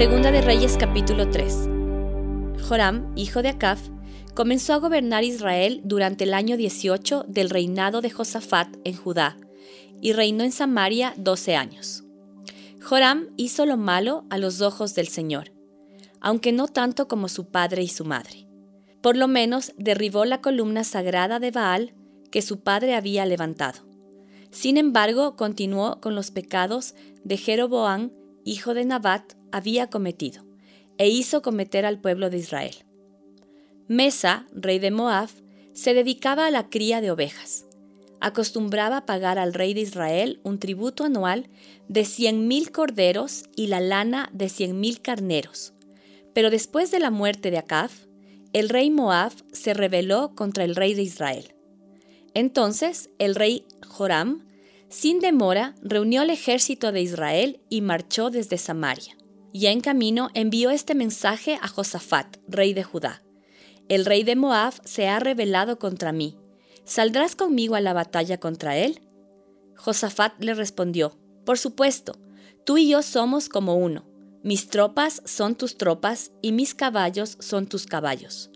Segunda de Reyes capítulo 3. Joram, hijo de Acaf, comenzó a gobernar Israel durante el año 18 del reinado de Josafat en Judá, y reinó en Samaria 12 años. Joram hizo lo malo a los ojos del Señor, aunque no tanto como su padre y su madre. Por lo menos derribó la columna sagrada de Baal que su padre había levantado. Sin embargo, continuó con los pecados de Jeroboam, hijo de Nabat, había cometido, e hizo cometer al pueblo de Israel. Mesa, rey de Moab, se dedicaba a la cría de ovejas. Acostumbraba pagar al rey de Israel un tributo anual de cien mil corderos y la lana de cien mil carneros. Pero después de la muerte de Acab, el rey Moab se rebeló contra el rey de Israel. Entonces el rey Joram, sin demora, reunió el ejército de Israel y marchó desde Samaria. Ya en camino envió este mensaje a Josafat, rey de Judá. El rey de Moab se ha rebelado contra mí. ¿Saldrás conmigo a la batalla contra él? Josafat le respondió, Por supuesto, tú y yo somos como uno. Mis tropas son tus tropas y mis caballos son tus caballos.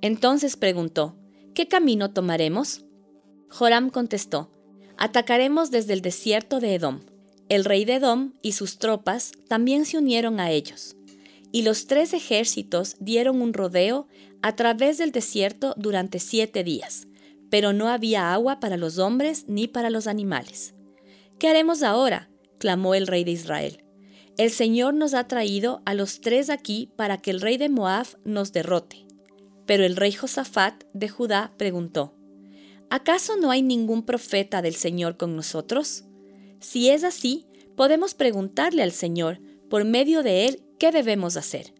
Entonces preguntó, ¿qué camino tomaremos? Joram contestó, Atacaremos desde el desierto de Edom. El rey de Edom y sus tropas también se unieron a ellos, y los tres ejércitos dieron un rodeo a través del desierto durante siete días, pero no había agua para los hombres ni para los animales. ¿Qué haremos ahora? clamó el rey de Israel. El Señor nos ha traído a los tres aquí para que el rey de Moab nos derrote. Pero el rey Josafat de Judá preguntó, ¿acaso no hay ningún profeta del Señor con nosotros? Si es así, podemos preguntarle al Señor, por medio de él, qué debemos hacer.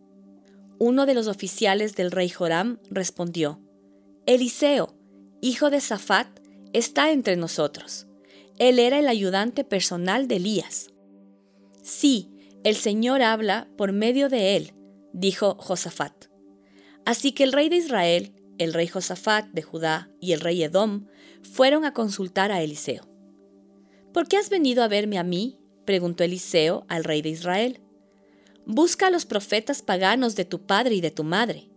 Uno de los oficiales del rey Joram respondió, Eliseo, hijo de Safat, está entre nosotros. Él era el ayudante personal de Elías. Sí, el Señor habla por medio de él, dijo Josafat. Así que el rey de Israel, el rey Josafat de Judá y el rey Edom fueron a consultar a Eliseo. ¿Por qué has venido a verme a mí? preguntó Eliseo al rey de Israel. Busca a los profetas paganos de tu padre y de tu madre.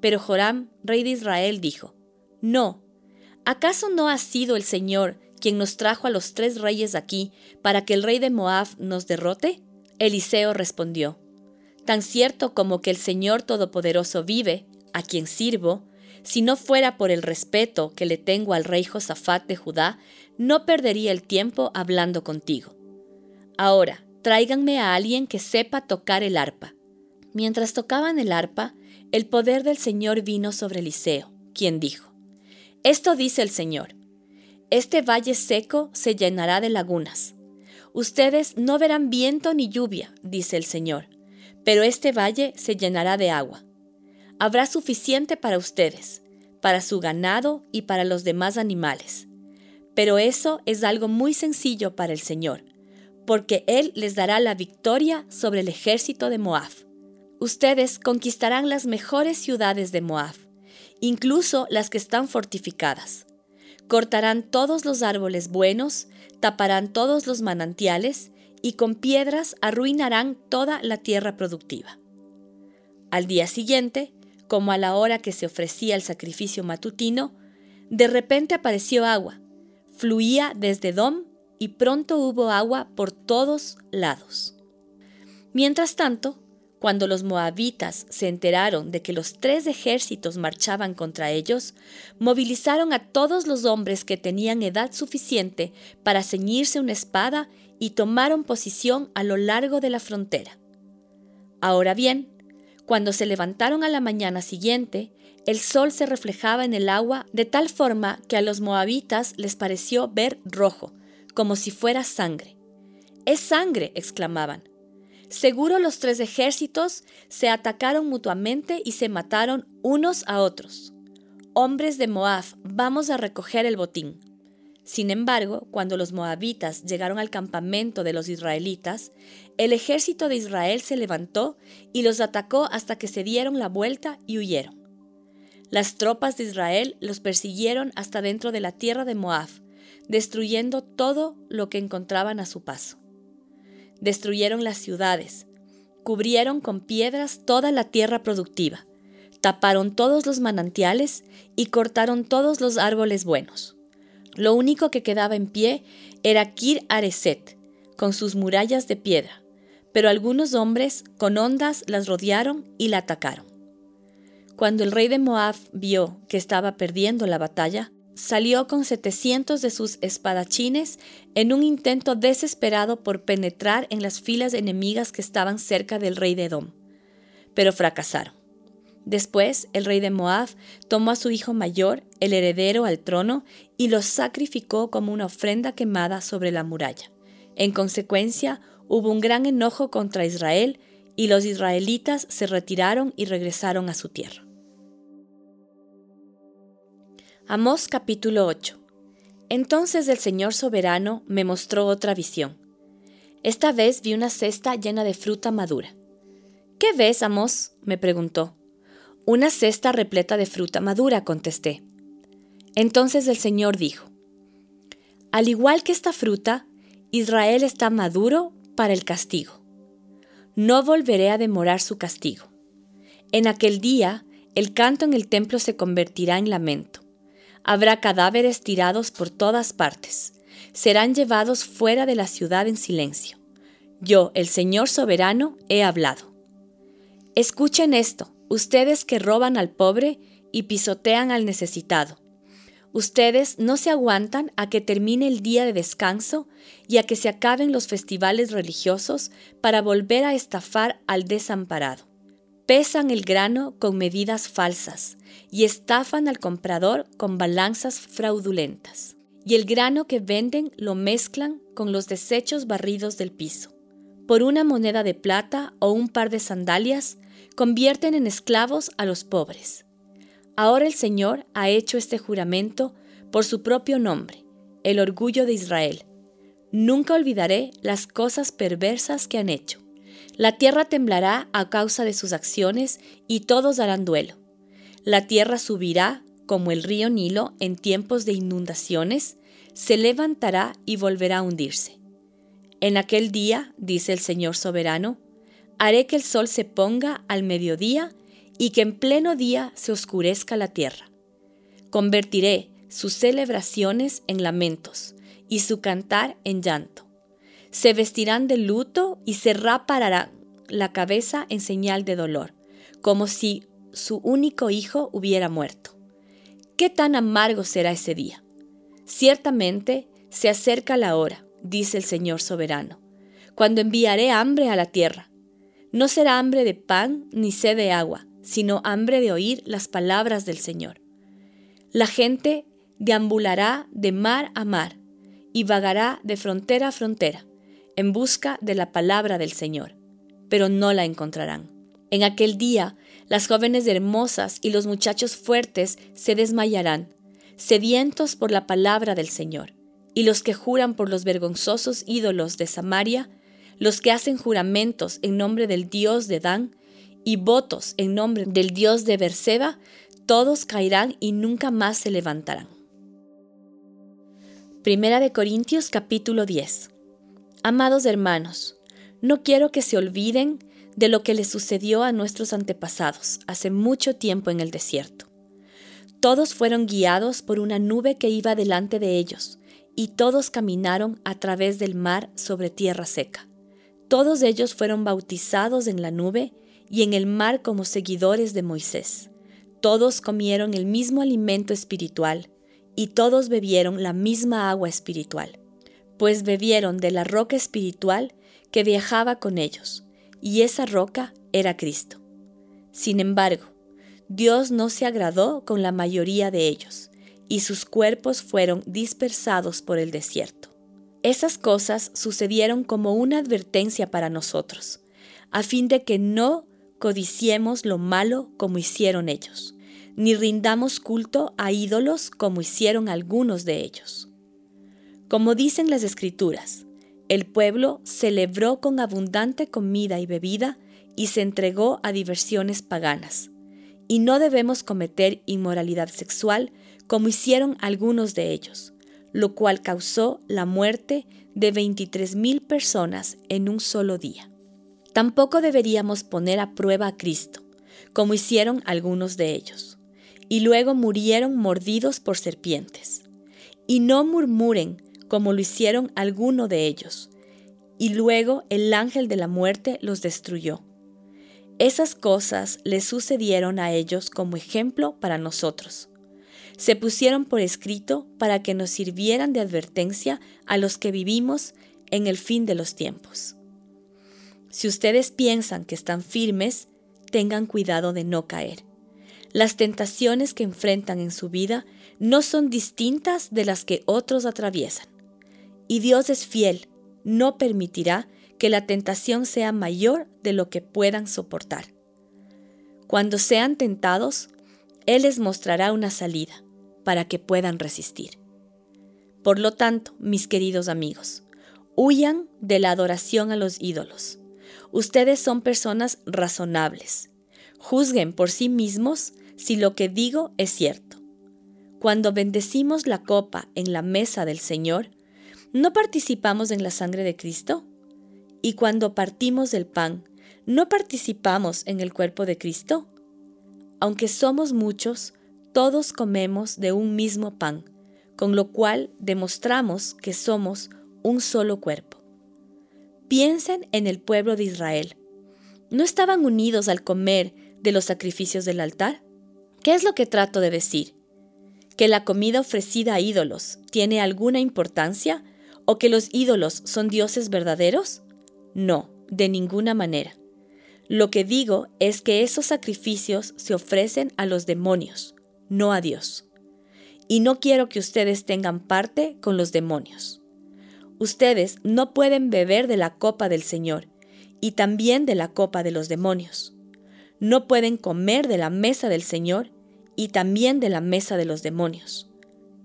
Pero Joram, rey de Israel, dijo, No, ¿acaso no ha sido el Señor quien nos trajo a los tres reyes aquí para que el rey de Moab nos derrote? Eliseo respondió, Tan cierto como que el Señor Todopoderoso vive, a quien sirvo, si no fuera por el respeto que le tengo al rey Josafat de Judá, no perdería el tiempo hablando contigo. Ahora, tráiganme a alguien que sepa tocar el arpa. Mientras tocaban el arpa, el poder del Señor vino sobre Eliseo, quien dijo, Esto dice el Señor, este valle seco se llenará de lagunas. Ustedes no verán viento ni lluvia, dice el Señor, pero este valle se llenará de agua habrá suficiente para ustedes, para su ganado y para los demás animales. Pero eso es algo muy sencillo para el Señor, porque Él les dará la victoria sobre el ejército de Moab. Ustedes conquistarán las mejores ciudades de Moab, incluso las que están fortificadas. Cortarán todos los árboles buenos, taparán todos los manantiales y con piedras arruinarán toda la tierra productiva. Al día siguiente, como a la hora que se ofrecía el sacrificio matutino, de repente apareció agua. Fluía desde Dom y pronto hubo agua por todos lados. Mientras tanto, cuando los moabitas se enteraron de que los tres ejércitos marchaban contra ellos, movilizaron a todos los hombres que tenían edad suficiente para ceñirse una espada y tomaron posición a lo largo de la frontera. Ahora bien, cuando se levantaron a la mañana siguiente, el sol se reflejaba en el agua de tal forma que a los moabitas les pareció ver rojo, como si fuera sangre. Es sangre, exclamaban. Seguro los tres ejércitos se atacaron mutuamente y se mataron unos a otros. Hombres de Moab, vamos a recoger el botín. Sin embargo, cuando los moabitas llegaron al campamento de los israelitas, el ejército de Israel se levantó y los atacó hasta que se dieron la vuelta y huyeron. Las tropas de Israel los persiguieron hasta dentro de la tierra de Moab, destruyendo todo lo que encontraban a su paso. Destruyeron las ciudades, cubrieron con piedras toda la tierra productiva, taparon todos los manantiales y cortaron todos los árboles buenos. Lo único que quedaba en pie era Kir Areset, con sus murallas de piedra, pero algunos hombres con ondas las rodearon y la atacaron. Cuando el rey de Moab vio que estaba perdiendo la batalla, salió con setecientos de sus espadachines en un intento desesperado por penetrar en las filas enemigas que estaban cerca del rey de Edom, pero fracasaron. Después el rey de Moab tomó a su hijo mayor, el heredero al trono, y lo sacrificó como una ofrenda quemada sobre la muralla. En consecuencia, hubo un gran enojo contra Israel, y los israelitas se retiraron y regresaron a su tierra. Amós capítulo 8 Entonces el Señor soberano me mostró otra visión. Esta vez vi una cesta llena de fruta madura. ¿Qué ves, Amós? me preguntó. Una cesta repleta de fruta madura, contesté. Entonces el Señor dijo, Al igual que esta fruta, Israel está maduro para el castigo. No volveré a demorar su castigo. En aquel día, el canto en el templo se convertirá en lamento. Habrá cadáveres tirados por todas partes. Serán llevados fuera de la ciudad en silencio. Yo, el Señor soberano, he hablado. Escuchen esto ustedes que roban al pobre y pisotean al necesitado. Ustedes no se aguantan a que termine el día de descanso y a que se acaben los festivales religiosos para volver a estafar al desamparado. Pesan el grano con medidas falsas y estafan al comprador con balanzas fraudulentas. Y el grano que venden lo mezclan con los desechos barridos del piso. Por una moneda de plata o un par de sandalias convierten en esclavos a los pobres. Ahora el Señor ha hecho este juramento por su propio nombre, el orgullo de Israel. Nunca olvidaré las cosas perversas que han hecho. La tierra temblará a causa de sus acciones y todos darán duelo. La tierra subirá como el río Nilo en tiempos de inundaciones, se levantará y volverá a hundirse. En aquel día, dice el Señor soberano, haré que el sol se ponga al mediodía y que en pleno día se oscurezca la tierra. Convertiré sus celebraciones en lamentos y su cantar en llanto. Se vestirán de luto y se raparán la cabeza en señal de dolor, como si su único hijo hubiera muerto. ¿Qué tan amargo será ese día? Ciertamente se acerca la hora, dice el Señor soberano, cuando enviaré hambre a la tierra no será hambre de pan ni sed de agua, sino hambre de oír las palabras del Señor. La gente deambulará de mar a mar y vagará de frontera a frontera en busca de la palabra del Señor, pero no la encontrarán. En aquel día, las jóvenes hermosas y los muchachos fuertes se desmayarán, sedientos por la palabra del Señor, y los que juran por los vergonzosos ídolos de Samaria los que hacen juramentos en nombre del Dios de Dan y votos en nombre del Dios de Berseba, todos caerán y nunca más se levantarán. Primera de Corintios capítulo 10. Amados hermanos, no quiero que se olviden de lo que les sucedió a nuestros antepasados hace mucho tiempo en el desierto. Todos fueron guiados por una nube que iba delante de ellos, y todos caminaron a través del mar sobre tierra seca. Todos ellos fueron bautizados en la nube y en el mar como seguidores de Moisés. Todos comieron el mismo alimento espiritual y todos bebieron la misma agua espiritual, pues bebieron de la roca espiritual que viajaba con ellos, y esa roca era Cristo. Sin embargo, Dios no se agradó con la mayoría de ellos, y sus cuerpos fueron dispersados por el desierto. Esas cosas sucedieron como una advertencia para nosotros, a fin de que no codiciemos lo malo como hicieron ellos, ni rindamos culto a ídolos como hicieron algunos de ellos. Como dicen las escrituras, el pueblo celebró con abundante comida y bebida y se entregó a diversiones paganas. Y no debemos cometer inmoralidad sexual como hicieron algunos de ellos lo cual causó la muerte de 23.000 personas en un solo día. Tampoco deberíamos poner a prueba a Cristo, como hicieron algunos de ellos, y luego murieron mordidos por serpientes. Y no murmuren como lo hicieron algunos de ellos, y luego el ángel de la muerte los destruyó. Esas cosas les sucedieron a ellos como ejemplo para nosotros. Se pusieron por escrito para que nos sirvieran de advertencia a los que vivimos en el fin de los tiempos. Si ustedes piensan que están firmes, tengan cuidado de no caer. Las tentaciones que enfrentan en su vida no son distintas de las que otros atraviesan. Y Dios es fiel, no permitirá que la tentación sea mayor de lo que puedan soportar. Cuando sean tentados, Él les mostrará una salida para que puedan resistir. Por lo tanto, mis queridos amigos, huyan de la adoración a los ídolos. Ustedes son personas razonables. Juzguen por sí mismos si lo que digo es cierto. Cuando bendecimos la copa en la mesa del Señor, ¿no participamos en la sangre de Cristo? Y cuando partimos del pan, ¿no participamos en el cuerpo de Cristo? Aunque somos muchos, todos comemos de un mismo pan, con lo cual demostramos que somos un solo cuerpo. Piensen en el pueblo de Israel. ¿No estaban unidos al comer de los sacrificios del altar? ¿Qué es lo que trato de decir? ¿Que la comida ofrecida a ídolos tiene alguna importancia o que los ídolos son dioses verdaderos? No, de ninguna manera. Lo que digo es que esos sacrificios se ofrecen a los demonios, no a Dios. Y no quiero que ustedes tengan parte con los demonios. Ustedes no pueden beber de la copa del Señor y también de la copa de los demonios. No pueden comer de la mesa del Señor y también de la mesa de los demonios.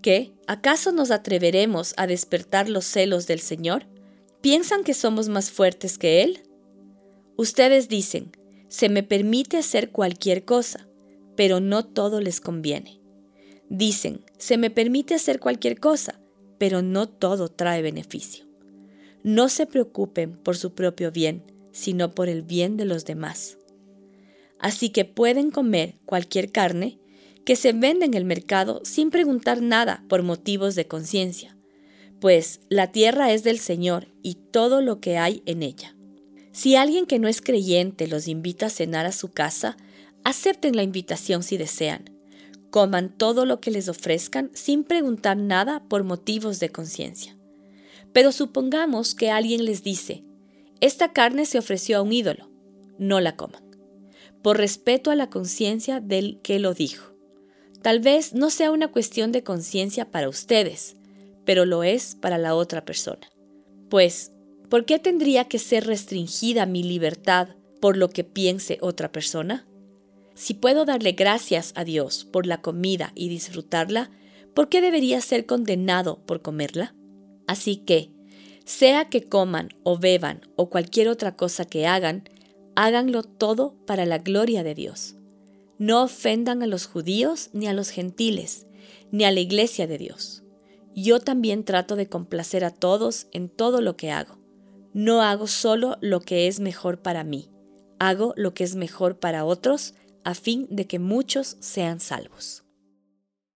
¿Qué? ¿Acaso nos atreveremos a despertar los celos del Señor? ¿Piensan que somos más fuertes que Él? Ustedes dicen, se me permite hacer cualquier cosa, pero no todo les conviene. Dicen, se me permite hacer cualquier cosa, pero no todo trae beneficio. No se preocupen por su propio bien, sino por el bien de los demás. Así que pueden comer cualquier carne que se vende en el mercado sin preguntar nada por motivos de conciencia pues la tierra es del Señor y todo lo que hay en ella. Si alguien que no es creyente los invita a cenar a su casa, acepten la invitación si desean. Coman todo lo que les ofrezcan sin preguntar nada por motivos de conciencia. Pero supongamos que alguien les dice, esta carne se ofreció a un ídolo, no la coman, por respeto a la conciencia del que lo dijo. Tal vez no sea una cuestión de conciencia para ustedes, pero lo es para la otra persona. Pues, ¿por qué tendría que ser restringida mi libertad por lo que piense otra persona? Si puedo darle gracias a Dios por la comida y disfrutarla, ¿por qué debería ser condenado por comerla? Así que, sea que coman o beban o cualquier otra cosa que hagan, háganlo todo para la gloria de Dios. No ofendan a los judíos ni a los gentiles, ni a la iglesia de Dios. Yo también trato de complacer a todos en todo lo que hago. No hago solo lo que es mejor para mí, hago lo que es mejor para otros a fin de que muchos sean salvos.